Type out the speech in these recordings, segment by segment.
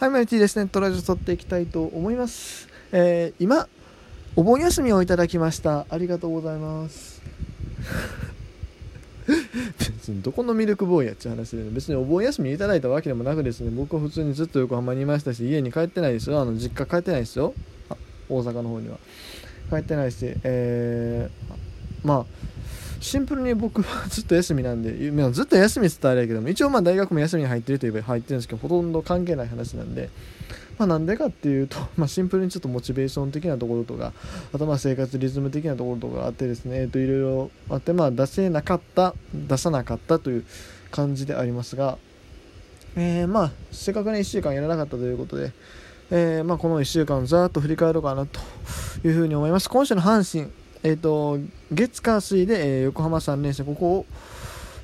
はい、マリティですね、トラジオ撮っていきたいと思います。えー、今、お盆休みをいただきました。ありがとうございます。別にどこのミルクボーイやっちゅう話で、ね、別にお盆休みいただいたわけでもなくですね、僕は普通にずっと横浜にいましたし、家に帰ってないですよ。あの、実家帰ってないですよ。大阪の方には。帰ってないし、えー、まあ、シンプルに僕はずっと休みなんで、ずっと休みって言ったらあれやけども、一応まあ大学も休みに入ってるといえば入ってるんですけど、ほとんど関係ない話なんで、まあなんでかっていうと、まあシンプルにちょっとモチベーション的なところとか、あとまあ生活リズム的なところとかあってですね、えっといろいろあって、まあ出せなかった、出さなかったという感じでありますが、えー、まあせっかくね1週間やらなかったということで、えー、まあこの1週間ざーっと振り返ろうかなというふうに思います。今週の阪神、えっ、ー、と、月火水で、えー、横浜3連戦、ここを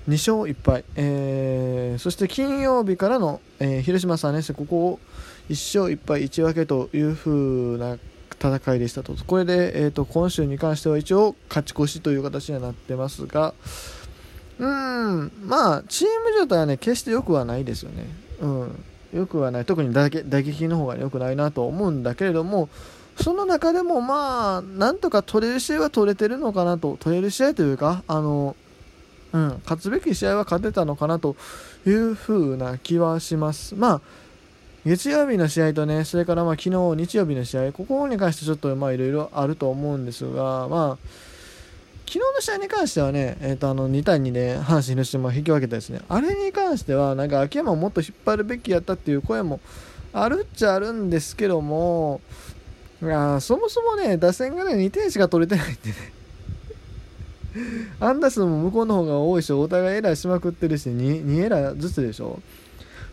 2勝1敗、えー、そして金曜日からの、えー、広島3連戦、ここを1勝1敗1分けという風な戦いでしたと。これで、えーと、今週に関しては一応勝ち越しという形にはなってますが、うん、まあ、チーム状態はね、決して良くはないですよね。うん、良くはない。特に打撃の方が良くないなと思うんだけれども、その中でもまあ、なんとか取れる試合は取れてるのかなと、取れる試合というか、あの、うん、勝つべき試合は勝てたのかなという風な気はします。まあ、月曜日の試合とね、それからまあ昨日日曜日の試合、ここに関してちょっとまあいろいろあると思うんですが、まあ、昨日の試合に関してはね、えー、とあの2対2で阪神広島引き分けたですね、あれに関しては、なんか秋山をもっと引っ張るべきやったっていう声もあるっちゃあるんですけども、いやそもそもね、打線がね、2点しか取れてないんでね。アンダースも向こうの方が多いし、お互いエラーしまくってるし2、2エラーずつでしょ。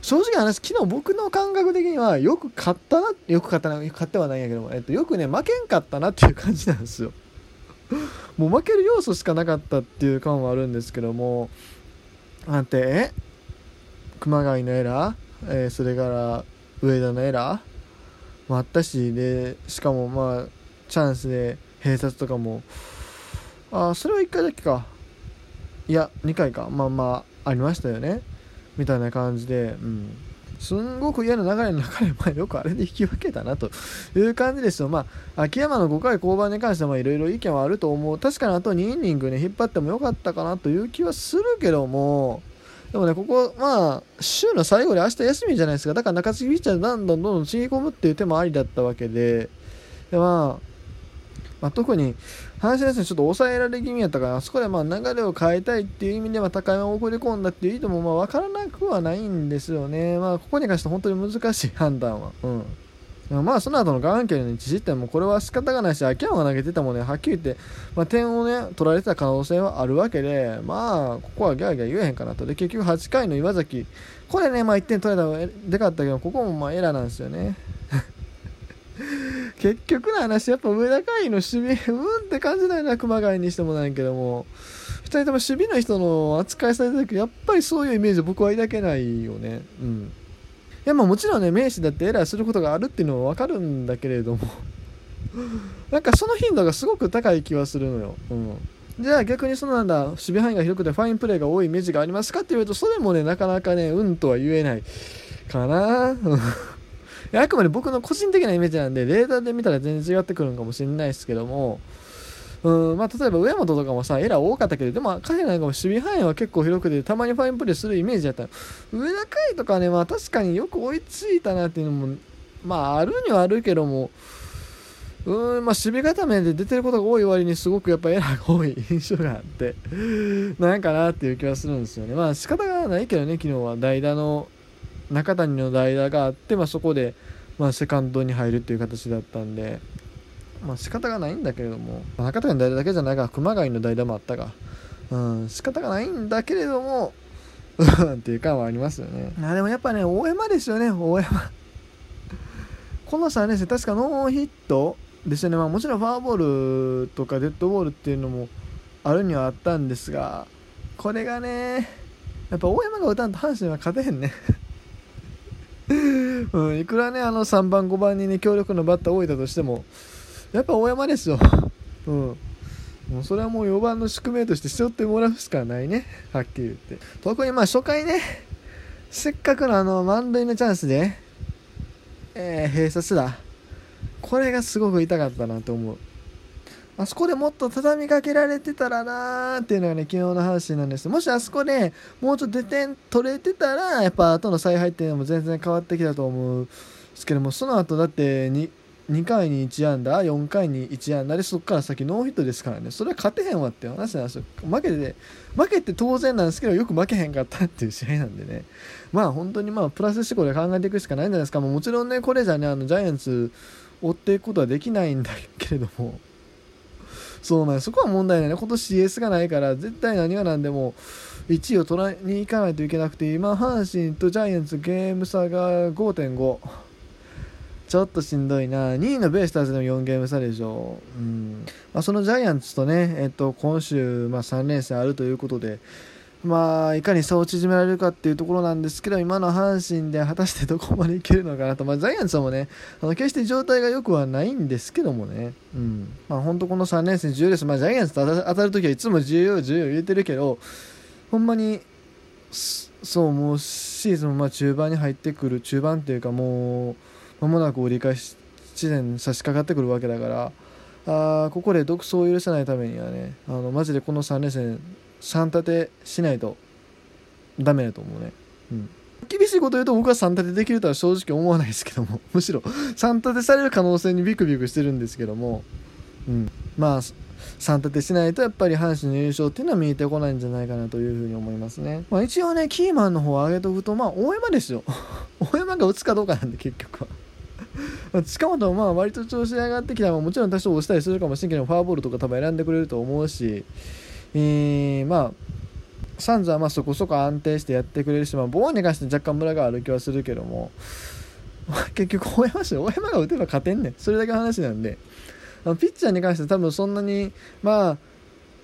正直話、昨日僕の感覚的には、よく勝ったな、よく勝ったな、勝ってはないんやけども、えっと、よくね、負けんかったなっていう感じなんですよ。もう負ける要素しかなかったっていう感はあるんですけども、なんて、熊谷のエラー、えー、それから上田のエラー、もあったしでしかもまあチャンスで併殺とかも。ああそれは1回だけか。いや2回か。まあまあありましたよね。みたいな感じで。うん。すんごく嫌な流れの中で、まあ、よくあれで引き分けたなと。いう感じですよ。まあ、秋山の5回降板に関してはいろいろ意見はあると思う。確かにあと2イニングね、引っ張ってもよかったかなという気はするけども、でもね、ここ、まあ、週の最後で明日休みじゃないですか。だから中継ぎピッチャーでどんどんどんどんつぎ込むっていう手もありだったわけで、でまあ、まあ、特に阪神戦、ちょっと抑えられ気味やったから、あそこでまあ流れを変えたいっていう意味では高山を送り込んだっていう意図もまあ分からなくはないんですよね。まあ、ここに関して本当に難しい判断は。うん。まあその後の眼鏡の1失点もこれは仕方がないし秋山が投げてたもんね。はっきり言って、まあ、点をね取られてた可能性はあるわけでまあここはギャーギャー言えへんかなと。で結局8回の岩崎これねまあ1点取れたらでかったけどここもまあエラーなんですよね。結局の話やっぱ上田海の守備うんって感じだよな熊谷にしてもないけども。2人とも守備の人の扱いされた時やっぱりそういうイメージ僕は抱けないよね。うん。やまあもちろんね名詞だってエラーすることがあるっていうのは分かるんだけれども。なんかその頻度がすごく高い気はするのよ、うん、じゃあ逆にそのなんだ守備範囲が広くてファインプレーが多いイメージがありますかって言うとそれもねなかなかねうんとは言えないかな。あくまで僕の個人的なイメージなんでレーダーで見たら全然違ってくるのかもしれないですけども。うんまあ、例えば上本とかもさエラー多かったけどでも彼なんかも守備範囲は結構広くてたまにファインプレーするイメージだった上田海とかね、まあ、確かによく追いついたなっていうのもまああるにはあるけどもうんまあ、守備固めで出てることが多い割にすごくやっぱエラーが多い印象があってなんかなっていう気はするんですよね。まあ仕方がないけどね昨日は代打の中谷の代打があって、まあ、そこで、まあ、セカンドに入るっていう形だったんで。まあ仕方がないんだけれども。中田の代打だけじゃないが熊谷の代打もあったが、うん、仕方がないんだけれどもっていう感はありますよね。あでもやっぱね大山ですよね。大山。この3年生確かノーヒット。ですよね、まあ、もちろんフォアボールとかデッドボールっていうのもあるにはあったんですがこれがねやっぱ大山が打たんと阪神は勝てへんね。うん、いくらねあの3番5番にね強力なバッター置いたとしてもやっぱ大山ですよ。うん。もうそれはもう4番の宿命として背負ってもらうしかないね。はっきり言って。特にまあ初回ね、せっかくのあの満塁のチャンスで、えー、閉鎖すらこれがすごく痛かったなと思うあそこでもっと畳みかけられてたらなーっていうのがね昨日の話なんですもしあそこでもうちょっと出点取れてたらやっぱ後の采配っていうのも全然変わってきたと思うんですけどもその後だって 2, 2回に1安打4回に1安打でそこから先ノーヒットですからね。それは勝てへんわって話なんですよ。負けて負けて当然なんですけどよく負けへんかったっていう試合なんでね。まあ本当にまあプラス思考で考えていくしかないんじゃないですか。もちろんねこれじゃねあのジャイアンツ追っていくことはできないんだけれども。そうなんそこは問題ないね。今年 CS がないから絶対何が何でも1位を取らに行かないといけなくて今阪神とジャイアンツゲーム差が5.5ちょっとしんどいな。2位のベイスターズでも4ゲーム差でしょ。う、うん。まあ、そのジャイアンツとね、えっと、今週、まあ、3連戦あるということでまあ、いかに差を縮められるかっていうところなんですけど、今の阪神で果たしてどこまでいけるのかなと、まあ、ジャイアンツもね、あの決して状態が良くはないんですけどもね、うん、まあ、本当この3連戦重要です、まあ、ジャイアンツと当たるときはいつも重要、重要言えてるけど、ほんまに、そう、もうシーズンもまあ中盤に入ってくる、中盤っていうか、もう、まもなく折り返し地点差し掛かってくるわけだから、あここで独走を許さないためにはね、あのマジでこの3連戦、3立てしないとダメだと思うね。うん。厳しいこと言うと僕は3立てできるとは正直思わないですけども、むしろ3立てされる可能性にビクビクしてるんですけども、うん。まあ、3立てしないとやっぱり阪神の優勝っていうのは見えてこないんじゃないかなというふうに思いますね。まあ一応ね、キーマンの方を上げとくと、まあ大山ですよ。大山が打つかどうかなんで結局は。近本もまあ割と調子上がってきたらもちろん多少押したりするかもしれんけどフォアボールとか多分選んでくれると思うしえー、まあサンズはまあそこそこ安定してやってくれるし、まあ、ボーンに関して若干ムラがある気はするけども、結局大山し大山が打てば勝てんねん。それだけの話なんで。あのピッチャーに関して多分そんなにまあ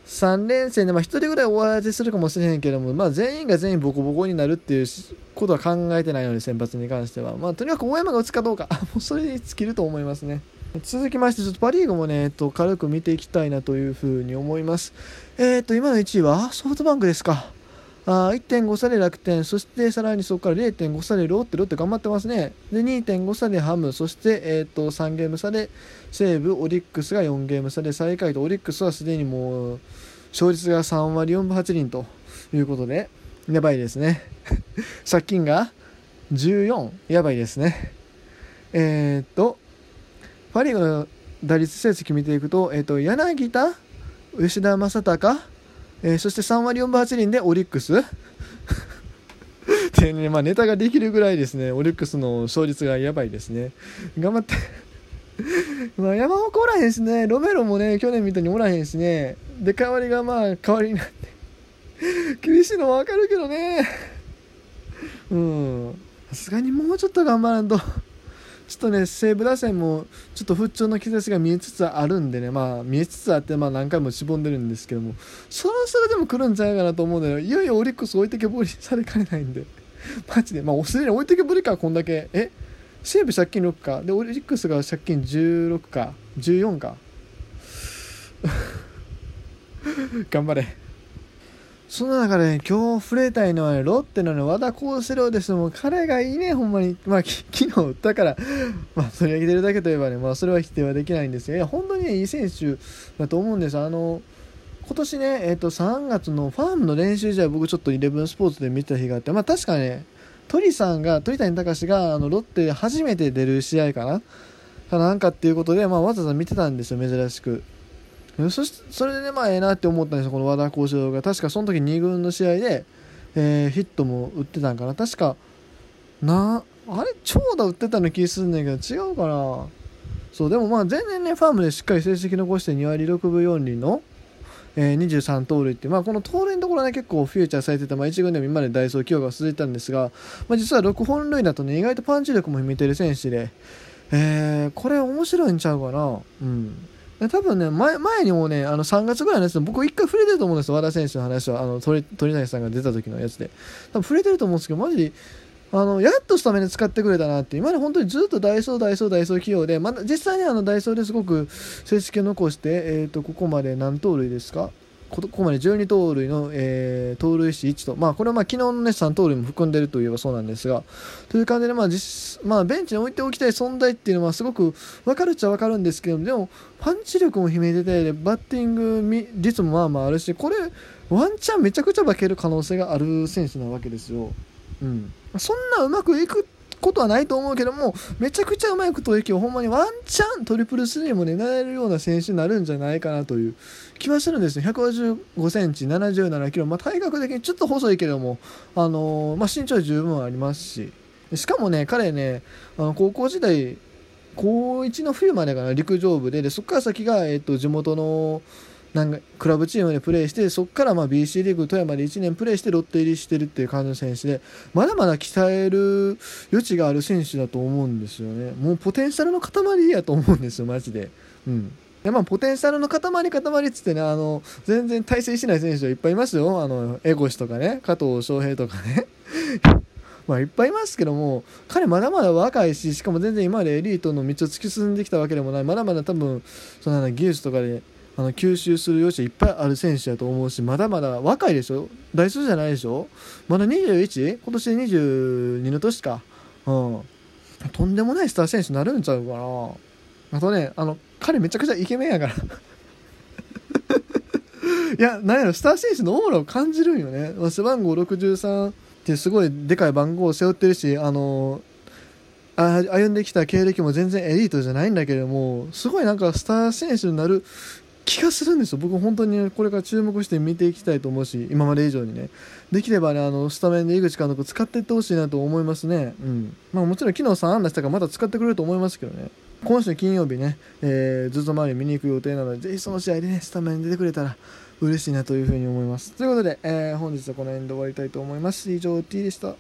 3連戦で、まあ、1人ぐらいお味するかもしれへんけども、まあ、全員が全員ボコボコになるっていうことは考えてないので先発に関しては、まあ、とにかく大山が打つかどうか もうそれに尽きると思いますね。続きまして、ちょっとパ・リーグもね、えっと、軽く見ていきたいなというふうに思います。えー、っと、今の1位は？ソフトバンクですか。あ1.5差で楽天、そしてさらにそこから0.5差でロッテ、ロッテ頑張ってますね。で、2.5差でハム、そして、えー、っと3ゲーム差で西武、オリックスが4ゲーム差で最下位と、オリックスはすでにもう勝率が3割4分8厘ということで、やばいですね。借金が14、やばいですね。えー、っと、パ・リーグの打率成績見ていくと、えー、と柳田、吉田正尚、えー、そして3割4分8厘でオリックス。ってね、まあ、ネタができるぐらいですね、オリックスの勝率がやばいですね。頑張って。まあ山岡おらへんしね、ロメロもね、去年みたいにおらへんしね、で、代わりがまあ、代わりになって。厳しいのはわかるけどね、うん、さすがにもうちょっと頑張らんと。ちょっとね、西武打線もちょっと不調の兆しが見えつつあるんでね、まあ、見えつつあって、まあ、何回もしぼんでるんですけども、そろそろでも来るんじゃないかなと思うんだよ。いよいよオリックス置いてけぼりされかねないんで、マジで、まあ、すでに置いてけぼりか、こんだけ。え？西武借金6か。で、オリックスが借金16か。14か。頑張れ。その中で、今日触れたいのは、ね、ロッテの、ね、和田康志郎です。もう彼がいいね、ほんまに。まあ、昨日打ったから、まあ、取り上げてるだけといえばね、まあ、それは否定はできないんですが、いや、本当に、ね、いい選手だと思うんです。あの、今年ね、えっ、と、3月のファームの練習試合、僕ちょっとイレブンスポーツで見た日があって、まあ、確かね、鳥さんが、鳥谷隆が、あの、ロッテで初めて出る試合かな？かなんかっていうことで、まあ、わざわざ見てたんですよ、珍しく。そしそれでねまあええなって思ったんですよこの和田幸四郎が。確かその時2軍の試合で、えー、ヒットも打ってたんかな。確かなあれ？長打打ってたの気すんねんけど違うかな。そうでもまあ全然ねファームでしっかり成績残して2割6分4厘の、えー、23盗塁って、まあ、この盗塁のところね結構フューチャーされてた、まあ、1軍でも今までダイソー起用が続いたんですが、まあ、実は6本塁だとね意外とパンチ力も秘めてる選手で、えー、これ面白いんちゃうかな。うん。多分ね前、前にもね、あの3月ぐらいのやつで、僕一回触れてると思うんですよ、和田選手の話は、あの鳥鳥谷さんが出た時のやつで。多分触れてると思うんですけど、マジで、あのやっとスタメンで使ってくれたなって、今まで本当にずっとダイソー、ダイソー、ダイソー企業で、ま実際にあのダイソーですごく成績を残して、えー、とここまで何盗塁ですかここまで12盗塁の、えー、盗塁死1と、まあ、これはまあ昨日の、ね、3盗塁も含んでいるといえばそうなんですがという感じで、まあ実まあ、ベンチに置いておきたい存在っていうのはすごく分かるっちゃ分かるんですけどでもパンチ力も秘めててバッティング率もまあまああるしこれワンチャンめちゃくちゃ化ける可能性がある選手なわけですよ。うん、そんなうまくいくことはないと思うけどもめちゃくちゃうまいことをほんまにワンチャントリプルスリーも狙えるような選手になるんじゃないかなという気はするんですね155センチ77キロ、まあ、体格的にちょっと細いけども、あのー、まあ、身長十分ありますし。しかもね彼ねあの高校時代高1の冬までかな陸上部で。でそこから先が、えっと、地元のなんかクラブチームでプレーしてそこからまあ BC リーグ富山で1年プレーしてロッテ入りしてるっていう感じの選手で。まだまだ鍛える余地がある選手だと思うんですよね。もうポテンシャルの塊やと思うんですよマジで。うん。でまあ、ポテンシャルの塊塊っつってねあの全然対戦しない選手はいっぱいいますよ。あのエゴシとかね加藤翔平とかね。まあいっぱいいますけども彼まだまだ若いししかも全然今までエリートの道を突き進んできたわけでもない。まだまだ多分その技術とかであの吸収する余地いっぱいある選手だと思うしまだまだ若いでしょ？大数じゃないでしょ？まだ 21? 今年22の年か。うん。とんでもないスター選手になるんちゃうかな。あとねあの彼めちゃくちゃイケメンやから。いやなんやろスター選手のオーラを感じるんよね。背番号63ってすごいでかい番号を背負ってるしあの歩んできた経歴も全然エリートじゃないんだけれどもすごいなんかスター選手になる気がするんですよ。僕本当にこれから注目して見ていきたいと思うし今まで以上にね。できればねあのスタメンで井口監督使っていってほしいなと思いますね。うん。まあもちろん昨日3安打したからまた使ってくれると思いますけどね。今週金曜日ね、えー、ずっと前に見に行く予定なのでぜひその試合でねスタメンに出てくれたら嬉しいなというふうに思います。ということで、えー、本日はこの辺で終わりたいと思います。以上 T でした。